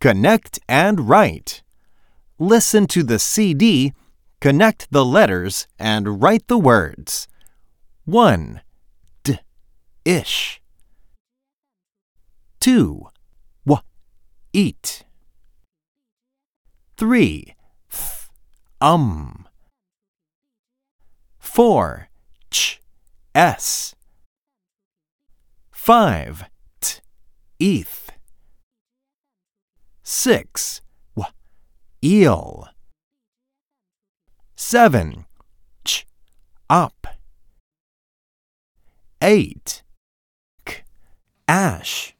Connect and write. Listen to the CD, connect the letters, and write the words. 1. D. Ish. 2. W. Eat. 3. Th. Um. 4. Ch. S. 5. T. Eth. 6. W. Eel. 7. Ch. Up. 8. K. Ash.